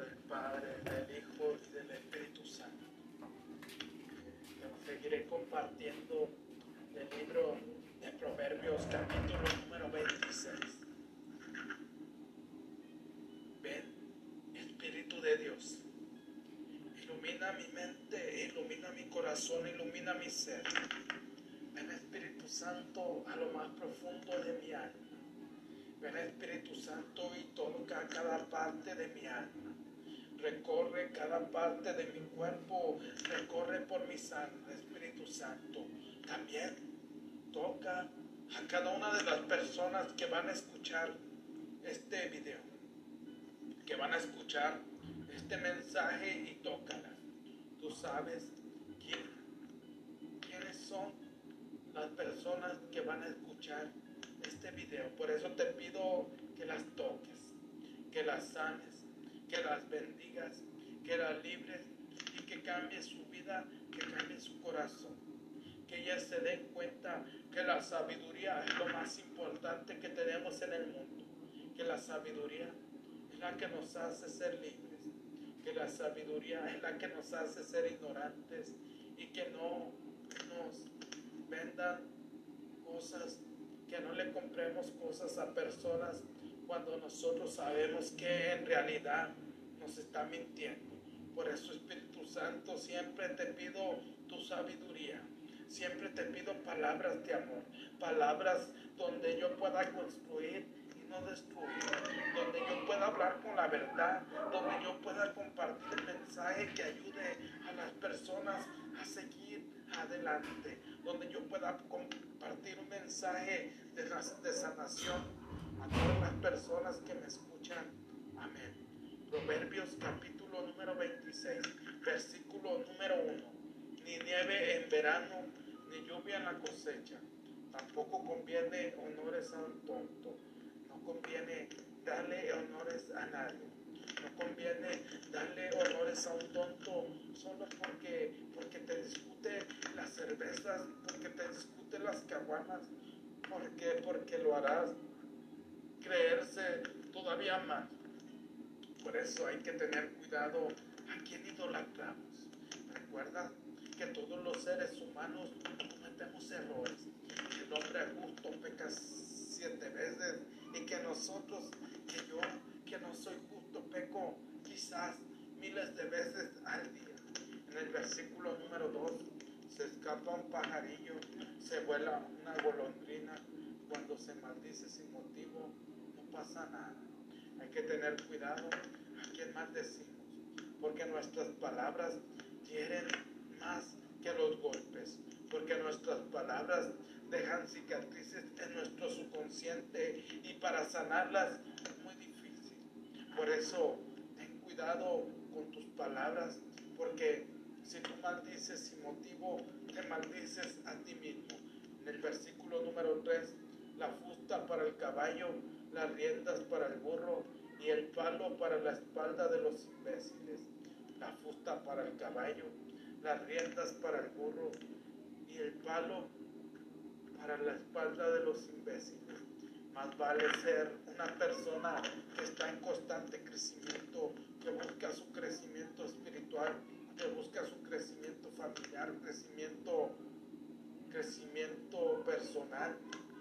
del Padre, del Hijo y del Espíritu Santo. seguiré compartiendo el libro de Proverbios capítulo número 26. Ven, Espíritu de Dios, ilumina mi mente, ilumina mi corazón, ilumina mi ser. Ven Espíritu Santo a lo más profundo de mi alma Ven Espíritu Santo y toca cada parte de mi alma. Recorre cada parte de mi cuerpo, recorre por mi sangre, Espíritu Santo. También toca a cada una de las personas que van a escuchar este video, que van a escuchar este mensaje y tócalas. Tú sabes quién, quiénes son las personas que van a escuchar este video. Por eso te pido que las toques, que las sanes, que las bendigas, que las libres y que cambie su vida, que cambie su corazón. Que ellas se den cuenta que la sabiduría es lo más importante que tenemos en el mundo. Que la sabiduría es la que nos hace ser libres. Que la sabiduría es la que nos hace ser ignorantes y que no nos vendan cosas que no le compremos cosas a personas cuando nosotros sabemos que en realidad nos está mintiendo. Por eso Espíritu Santo siempre te pido tu sabiduría. Siempre te pido palabras de amor, palabras donde yo pueda construir y no destruir, donde yo pueda hablar con la verdad, donde yo pueda compartir el mensaje que ayude a las personas a seguir adelante, donde yo pueda compartir un mensaje de, de sanación a todas las personas que me escuchan. Amén. Proverbios capítulo número 26, versículo número 1. Ni nieve en verano, ni lluvia en la cosecha. Tampoco conviene honores a un tonto. No conviene darle honores a nadie no conviene darle honores a un tonto solo porque, porque te discute las cervezas, porque te discute las caguanas, porque, porque lo harás creerse todavía más. Por eso hay que tener cuidado a quién idolatramos. Recuerda que todos los seres humanos cometemos errores. El hombre a gusto peca siete veces y que nosotros, que yo, que no soy justo, peco quizás miles de veces al día. En el versículo número 2, se escapa un pajarillo, se vuela una golondrina, cuando se maldice sin motivo, pasa nada. Hay que tener cuidado a quien maldecimos, porque nuestras palabras quieren más que los golpes, porque nuestras palabras dejan cicatrices en nuestro subconsciente y para sanarlas es muy difícil. Por eso, ten cuidado con tus palabras, porque si tú maldices sin motivo, te maldices a ti mismo. En el versículo número 3, la fusta para el caballo, las riendas para el burro y el palo para la espalda de los imbéciles. La fusta para el caballo, las riendas para el burro y el palo para la espalda de los imbéciles. Más vale ser una persona que está en constante crecimiento, que busca su crecimiento espiritual, que busca su crecimiento familiar, crecimiento, crecimiento personal,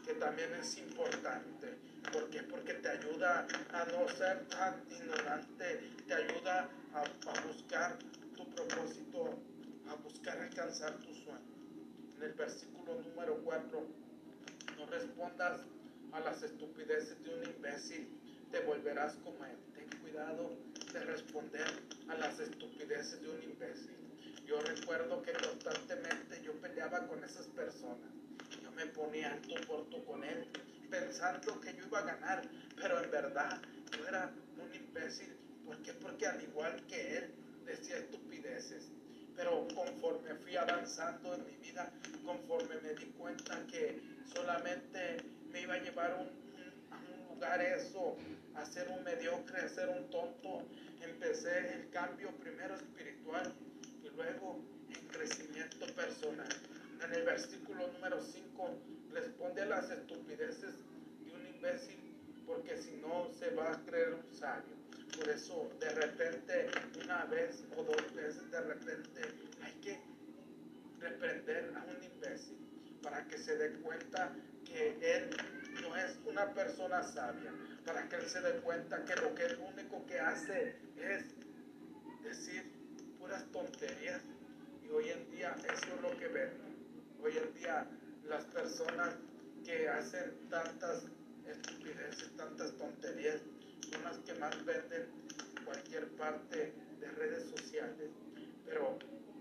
que también es importante. ¿Por qué? Porque te ayuda a no ser tan ignorante, te ayuda a, a buscar tu propósito, a buscar alcanzar tu sueño en el versículo número 4, no respondas a las estupideces de un imbécil, te volverás como él. Ten cuidado de responder a las estupideces de un imbécil. Yo recuerdo que constantemente yo peleaba con esas personas. Yo me ponía tú por tú con él, pensando que yo iba a ganar, pero en verdad yo era un imbécil. ¿Por qué? Porque al igual que él decía estupideces. Pero conforme fui avanzando en mi vida, conforme me di cuenta que solamente me iba a llevar a un lugar eso, a ser un mediocre, a ser un tonto, empecé el cambio primero espiritual y luego en crecimiento personal. En el versículo número 5 responde a las estupideces de un imbécil porque si no se va a creer un sabio. Por eso de repente, una vez o dos veces, de repente hay que reprender a un imbécil para que se dé cuenta que él no es una persona sabia, para que él se dé cuenta que lo que el único que hace es decir puras tonterías. Y hoy en día eso es lo que ven. Hoy en día las personas que hacen tantas estupideces, tantas tonterías, son las que más venden cualquier parte de redes sociales. Pero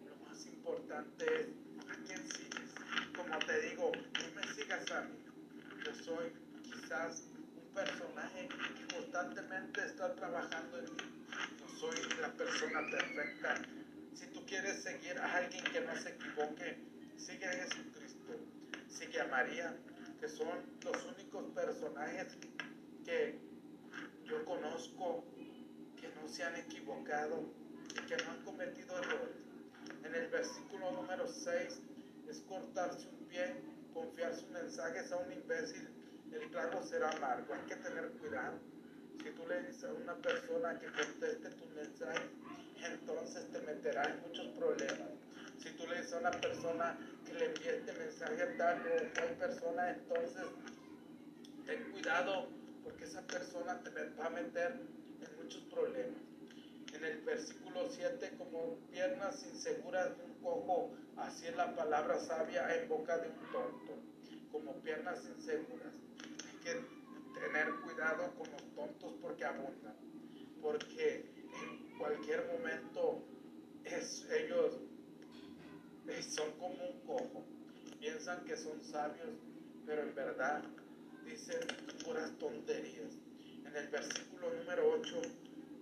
lo más importante es a quién sigues. Como te digo, no me sigas a mí. Yo soy quizás un personaje que constantemente está trabajando en mí. No soy la persona perfecta. Si tú quieres seguir a alguien que no se equivoque, sigue a Jesucristo. Sigue a María, que son los únicos personajes que yo conozco que no se han equivocado y que no han cometido errores. En el versículo número 6 es cortarse un pie, confiar sus mensajes a un imbécil, el trago será amargo. Hay que tener cuidado. Si tú le dices a una persona que conteste tu mensaje, entonces te meterá en muchos problemas. Si tú le dices a una persona le envíe este mensaje a tal o tal persona, entonces ten cuidado porque esa persona te va a meter en muchos problemas. En el versículo 7, como piernas inseguras de un cojo, así es la palabra sabia en boca de un tonto, como piernas inseguras. Hay que tener cuidado con los tontos porque abundan, porque en cualquier momento es, ellos son como un cojo, piensan que son sabios, pero en verdad dicen puras tonterías. En el versículo número 8,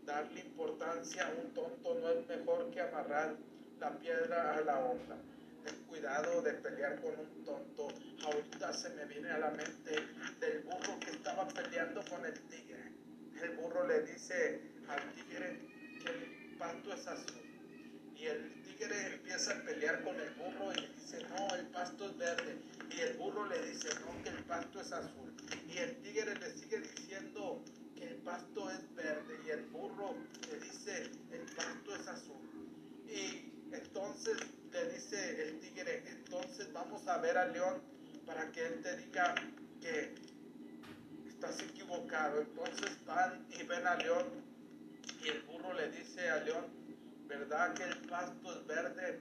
darle importancia a un tonto no es mejor que amarrar la piedra a la onda. Ten cuidado de pelear con un tonto. Ahorita se me viene a la mente del burro que estaba peleando con el tigre. El burro le dice al tigre que el pasto es azul. Y el tigre empieza a pelear con el burro y le dice, no, el pasto es verde. Y el burro le dice, no, que el pasto es azul. Y el tigre le sigue diciendo que el pasto es verde. Y el burro le dice, el pasto es azul. Y entonces le dice el tigre, entonces vamos a ver al león para que él te diga que estás equivocado. Entonces van y ven al león y el burro le dice al león, ¿verdad que el pasto es verde?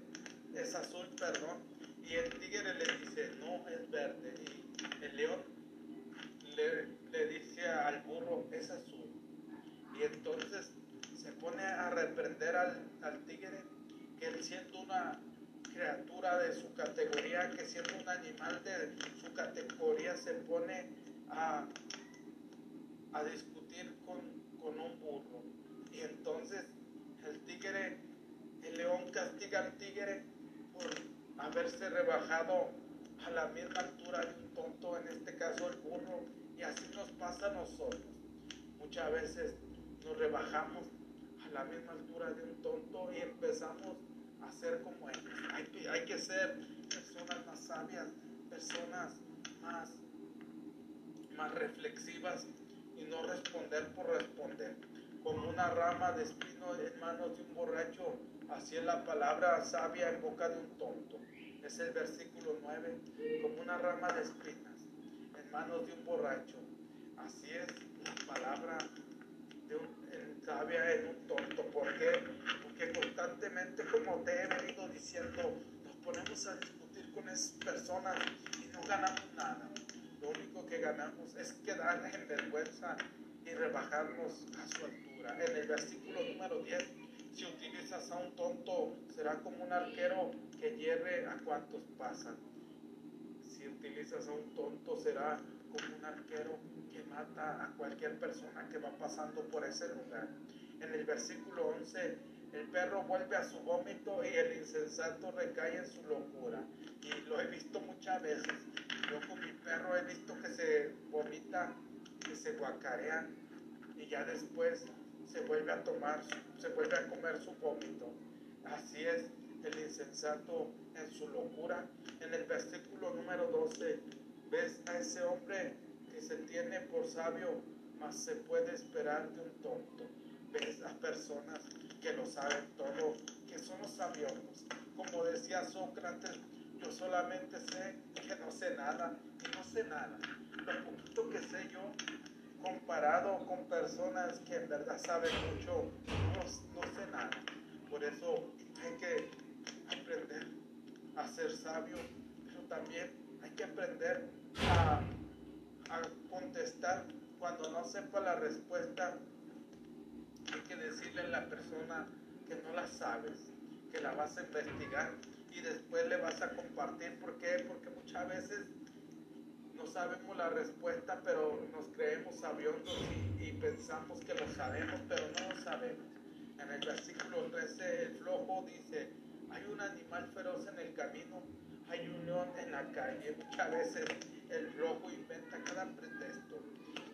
Es azul, perdón. Y el tigre le dice, no, es verde. Y el león le, le dice al burro, es azul. Y entonces se pone a reprender al, al tigre que siendo una criatura de su categoría, que siendo un animal de su categoría se pone a, a discutir con, con un burro. Y entonces el tigre, el león castiga al tigre por haberse rebajado a la misma altura de un tonto, en este caso el burro, y así nos pasa a nosotros. Muchas veces nos rebajamos a la misma altura de un tonto y empezamos a ser como ellos. Hay que, hay que ser personas más sabias, personas más, más reflexivas y no responder por responder. Como una rama de espino en manos de un borracho, así es la palabra sabia en boca de un tonto. Es el versículo 9, como una rama de espinas en manos de un borracho. Así es la palabra en, sabia en un tonto. ¿Por qué? Porque constantemente, como te he venido diciendo, nos ponemos a discutir con esas personas y no ganamos nada. Lo único que ganamos es quedar en vergüenza y rebajarnos a su altura. En el versículo número 10, si utilizas a un tonto, será como un arquero que hierre a cuantos pasan. Si utilizas a un tonto, será como un arquero que mata a cualquier persona que va pasando por ese lugar. En el versículo 11, el perro vuelve a su vómito y el insensato recae en su locura. Y lo he visto muchas veces. Yo con mi perro he visto que se vomita, que se guacarea y ya después se vuelve a tomar, se vuelve a comer su vómito. Así es el insensato en su locura. En el versículo número 12, ves a ese hombre que se tiene por sabio, mas se puede esperar de un tonto. ves a personas que lo saben todo, que son los sabiosos. Como decía Sócrates, yo solamente sé que no sé nada y no sé nada. Lo poquito que sé yo, comparado con personas que en verdad saben mucho, no, sé nada. Por eso hay que aprender a ser sabio, pero también hay que aprender a, a contestar cuando no sepa la respuesta. Hay que decirle a la persona que no la sabes, que la vas a investigar y después le vas a compartir. ¿Por qué? Porque muchas veces no sabemos la respuesta, pero nos creemos sabiondos y, y pensamos que lo sabemos, pero no lo sabemos. En el versículo 13, el flojo dice, hay un animal feroz en el camino, hay un león en la calle. Muchas veces el flojo inventa cada pretexto.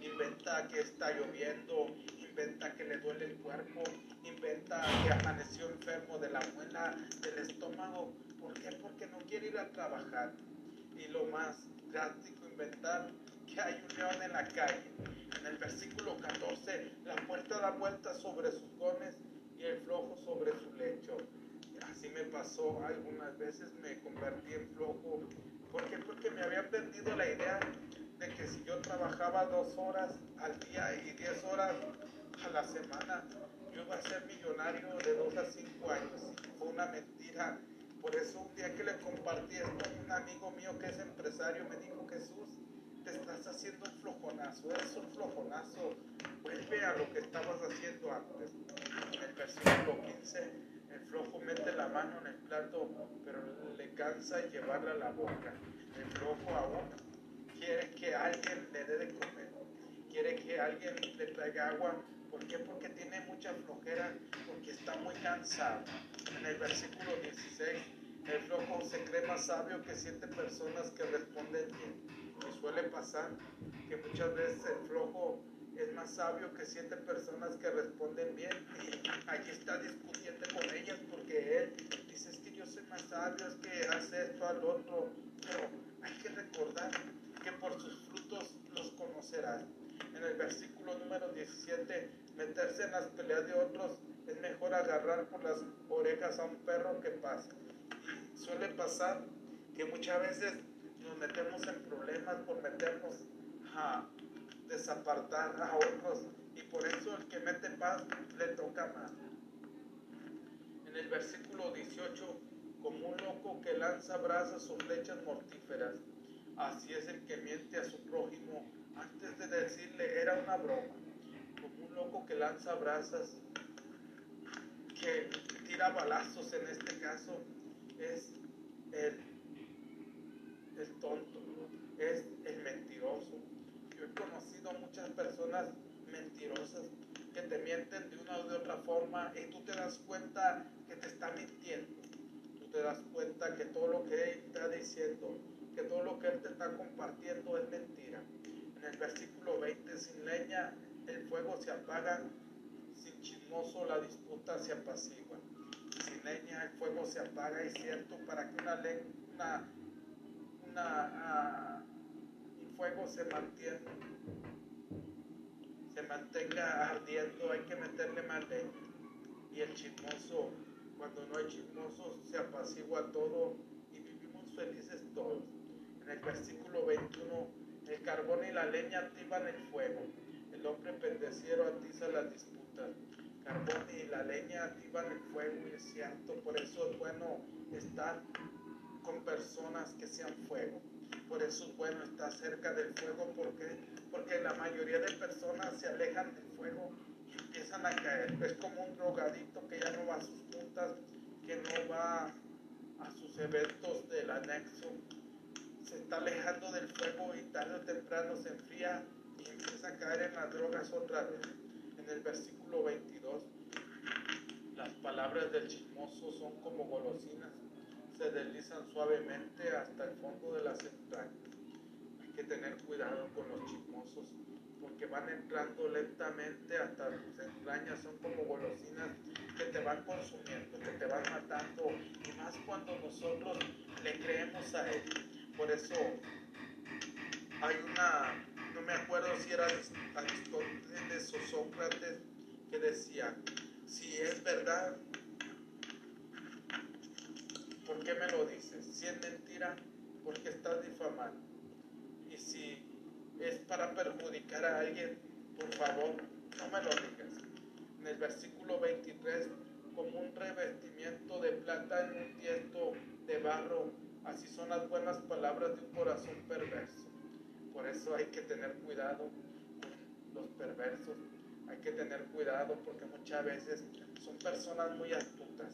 Inventa que está lloviendo, inventa que le duele el cuerpo, inventa que amaneció enfermo de la muela, del estómago. ¿Por qué? Porque no quiere ir a trabajar. Y lo más drástico, inventar que hay un león en la calle. En el versículo 14, la puerta da vuelta sobre sus gones y el flojo sobre su lecho. Así me pasó algunas veces, me convertí en flojo. ¿Por qué? Porque me había perdido la idea de que si yo trabajaba dos horas al día y diez horas a la semana, yo iba a ser millonario de dos a cinco años. Fue una mentira. Por eso un día que le compartí esto a un amigo mío que es empresario, me dijo, Jesús, te estás haciendo un flojonazo, eres un flojonazo, vuelve a lo que estabas haciendo antes. En el versículo 15, el flojo mete la mano en el plato, pero le cansa llevarla a la boca. El flojo aún quiere que alguien le dé de comer, quiere que alguien le traiga agua. ¿Por qué? Porque tiene mucha flojera, porque está muy cansado. En el versículo 16, el flojo se cree más sabio que siete personas que responden bien. Y suele pasar que muchas veces el flojo es más sabio que siete personas que responden bien y allí está discutiendo con ellas porque él dice es que yo soy más sabio, es que hace esto al otro, pero hay que recordar que por sus frutos los conocerás. En el versículo número 17, meterse en las peleas de otros es mejor agarrar por las orejas a un perro que pasa. Suele pasar que muchas veces nos metemos en problemas por meternos a desapartar a otros y por eso el que mete paz le toca más. En el versículo 18, como un loco que lanza brasas o flechas mortíferas, así es el que miente a su prójimo antes de decirle era una broma, como un loco que lanza brasas, que tira balazos en este caso, es el, el tonto, es el mentiroso. Yo he conocido muchas personas mentirosas que te mienten de una o de otra forma y tú te das cuenta que te está mintiendo. Tú te das cuenta que todo lo que él está diciendo, que todo lo que él te está compartiendo es mentira. En el versículo 20, sin leña el fuego se apaga, sin chismoso la disputa se apacigua. El fuego se apaga, es cierto, para que una, una, una un fuego se mantiene, se mantenga ardiendo, hay que meterle más leña. Y el chismoso, cuando no hay chismoso, se apacigua todo y vivimos felices todos. En el versículo 21, el carbón y la leña activan el fuego. El hombre pendeciero atiza las disputas. Carbón y la leña activan el fuego y es cierto. Por eso es bueno estar con personas que sean fuego. Por eso es bueno estar cerca del fuego. ¿Por qué? Porque la mayoría de personas se alejan del fuego y empiezan a caer. Es como un drogadito que ya no va a sus juntas, que no va a sus eventos del anexo. Se está alejando del fuego y tarde o temprano se enfría y empieza a caer en las drogas otra vez. En el versículo 22, las palabras del chismoso son como golosinas se deslizan suavemente hasta el fondo de las entrañas. Hay que tener cuidado con los chismosos porque van entrando lentamente hasta tus entrañas, son como golosinas que te van consumiendo, que te van matando, y más cuando nosotros le creemos a él. Por eso hay una, me acuerdo si era Aristóteles o Sócrates, que decía, si es verdad, ¿por qué me lo dices? Si es mentira, ¿por qué estás difamando? Y si es para perjudicar a alguien, por favor, no me lo digas. En el versículo 23, como un revestimiento de plata en un tiesto de barro, así son las buenas palabras de un corazón perverso. Por eso hay que tener cuidado con los perversos, hay que tener cuidado porque muchas veces son personas muy astutas.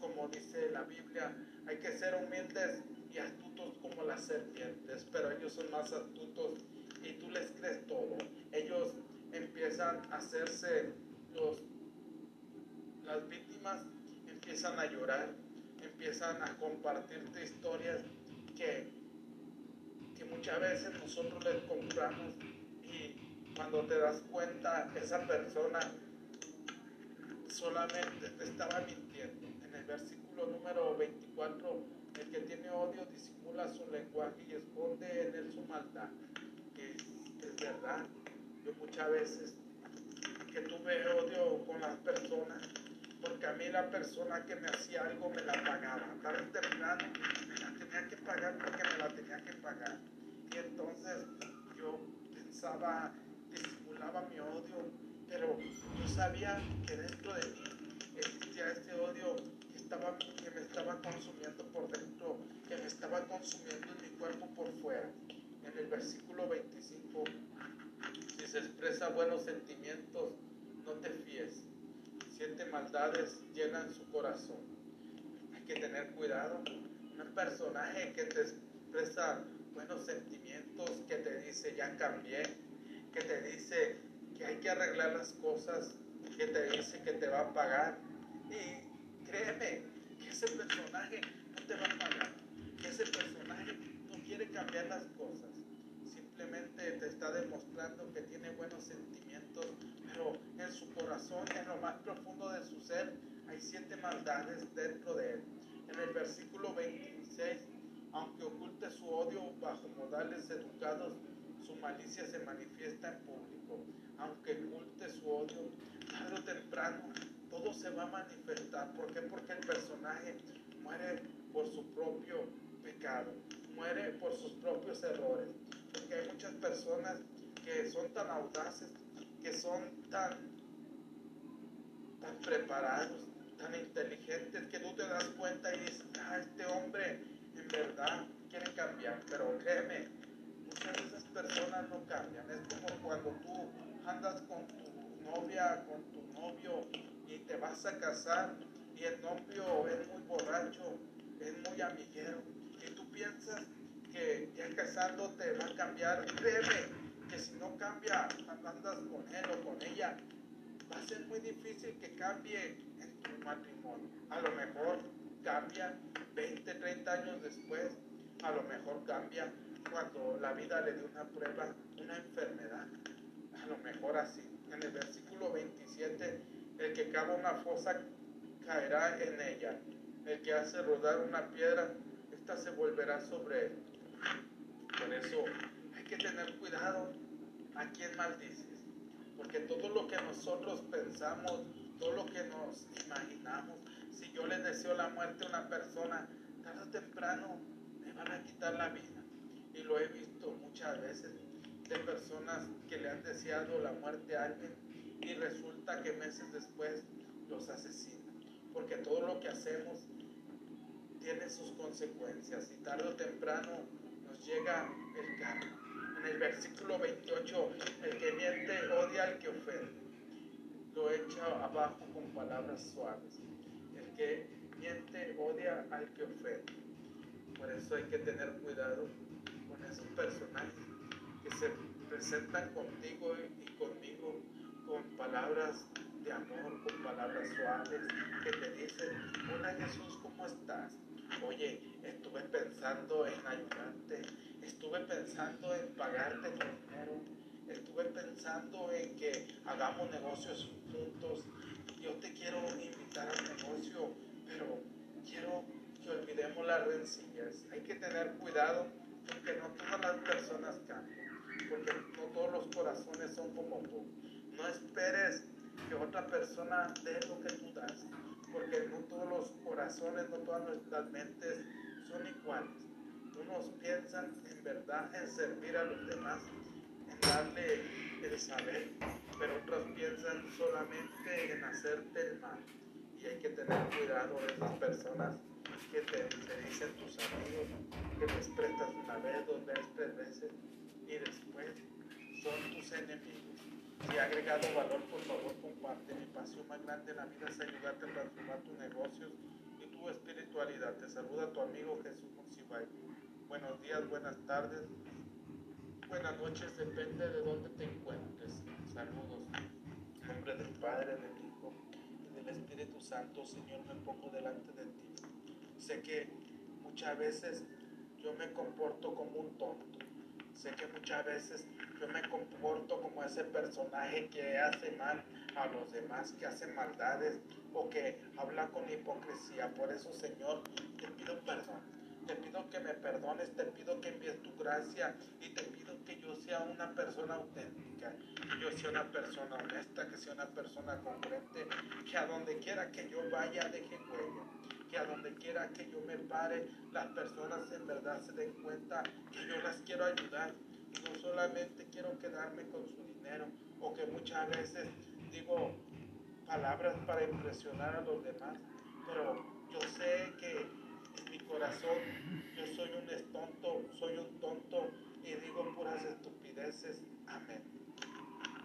Como dice la Biblia, hay que ser humildes y astutos como las serpientes, pero ellos son más astutos y tú les crees todo. Ellos empiezan a hacerse los, las víctimas, empiezan a llorar, empiezan a compartirte historias que, que muchas veces nosotros les compramos y cuando te das cuenta esa persona solamente te estaba mintiendo. En el versículo número 24, el que tiene odio disimula su lenguaje y esconde en él su maldad. Que es, verdad. Yo muchas veces que tuve odio con las personas, porque a mí la persona que me hacía algo me la pagaba. Tarde temprano me la tenía que pagar porque me la tenía que pagar. Y entonces yo pensaba, disimulaba mi odio, pero yo sabía que dentro de mí existía este odio que, estaba, que me estaba consumiendo por dentro, que me estaba consumiendo en mi cuerpo por fuera. En el versículo 25, si se expresa buenos sentimientos, no te fíes. Siete maldades llenan su corazón. Hay que tener cuidado. Un personaje que te expresa buenos sentimientos, que te dice ya cambié, que te dice que hay que arreglar las cosas, que te dice que te va a pagar. Y créeme que ese personaje no te va a pagar, que ese personaje no quiere cambiar las cosas. Simplemente te está demostrando que tiene buenos sentimientos, pero en su corazón, en lo más profundo de su ser, hay siete maldades dentro de él. En el versículo 26, aunque oculte su odio bajo modales educados, su malicia se manifiesta en público aunque oculte su odio, tarde o temprano todo se va a manifestar. ¿Por qué? Porque el personaje muere por su propio pecado, muere por sus propios errores. Porque hay muchas personas que son tan audaces, que son tan, tan preparados, tan inteligentes, que tú te das cuenta y dices, ah, este hombre verdad quiere cambiar. Pero créeme, muchas de esas personas no cambian. Es como cuando tú andas con tu novia, con tu novio y te vas a casar y el novio es muy borracho, es muy amiguero y tú piensas que ya casándote va a cambiar, créeme que si no cambia, andas con él o con ella, va a ser muy difícil que cambie en tu matrimonio. A lo mejor cambia 20, 30 años después, a lo mejor cambia cuando la vida le dé una prueba, una enfermedad lo mejor así. En el versículo 27, el que cava una fosa caerá en ella. El que hace rodar una piedra, esta se volverá sobre él. Por eso hay que tener cuidado a quien maldices. Porque todo lo que nosotros pensamos, todo lo que nos imaginamos, yo le deseo la muerte a una persona, tarde o temprano me van a quitar la vida. Y lo he visto muchas veces de personas que le han deseado la muerte a alguien y resulta que meses después los asesinan. Porque todo lo que hacemos tiene sus consecuencias y tarde o temprano nos llega el karma. En el versículo 28, el que miente odia al que ofende. Lo echa abajo con palabras suaves. Que miente odia al que ofende. Por eso hay que tener cuidado con esos personajes se presentan contigo y conmigo con palabras de amor, con palabras suaves, que te dicen, hola Jesús, ¿cómo estás? Oye, estuve pensando en ayudarte, estuve pensando en pagarte tu dinero, estuve pensando en que hagamos negocios juntos. Yo te quiero invitar al negocio, pero quiero que olvidemos las rencillas. Hay que tener cuidado porque no todas las personas cambian porque no todos los corazones son como tú. No esperes que otra persona dé lo que tú das, porque no todos los corazones, no todas nuestras mentes son iguales. Unos piensan en verdad en servir a los demás, en darle el saber, pero otros piensan solamente en hacerte el mal. Y hay que tener cuidado de esas personas que te, dicen tus amigos, que les prestas una vez, dos veces, tres veces, y después son tus enemigos. Si ha agregado valor, por favor, comparte. Mi pasión más grande en la vida es ayudarte a transformar tus negocios y tu espiritualidad. Te saluda tu amigo Jesús Monsibay. Buenos días, buenas tardes, buenas noches, depende de dónde te encuentres. Saludos. En nombre del Padre, del Hijo y del Espíritu Santo, Señor, me pongo delante de ti. Sé que muchas veces yo me comporto como un tonto. Sé que muchas veces yo me comporto como ese personaje que hace mal a los demás, que hace maldades o que habla con hipocresía. Por eso, Señor, te pido perdón te pido que me perdones, te pido que envíes tu gracia y te pido que yo sea una persona auténtica, que yo sea una persona honesta, que sea una persona congruente, que a donde quiera que yo vaya deje huella, que a donde quiera que yo me pare, las personas en verdad se den cuenta que yo las quiero ayudar. Y no solamente quiero quedarme con su dinero o que muchas veces digo palabras para impresionar a los demás, pero yo sé que corazón, yo soy un tonto, soy un tonto y digo puras estupideces. Amén.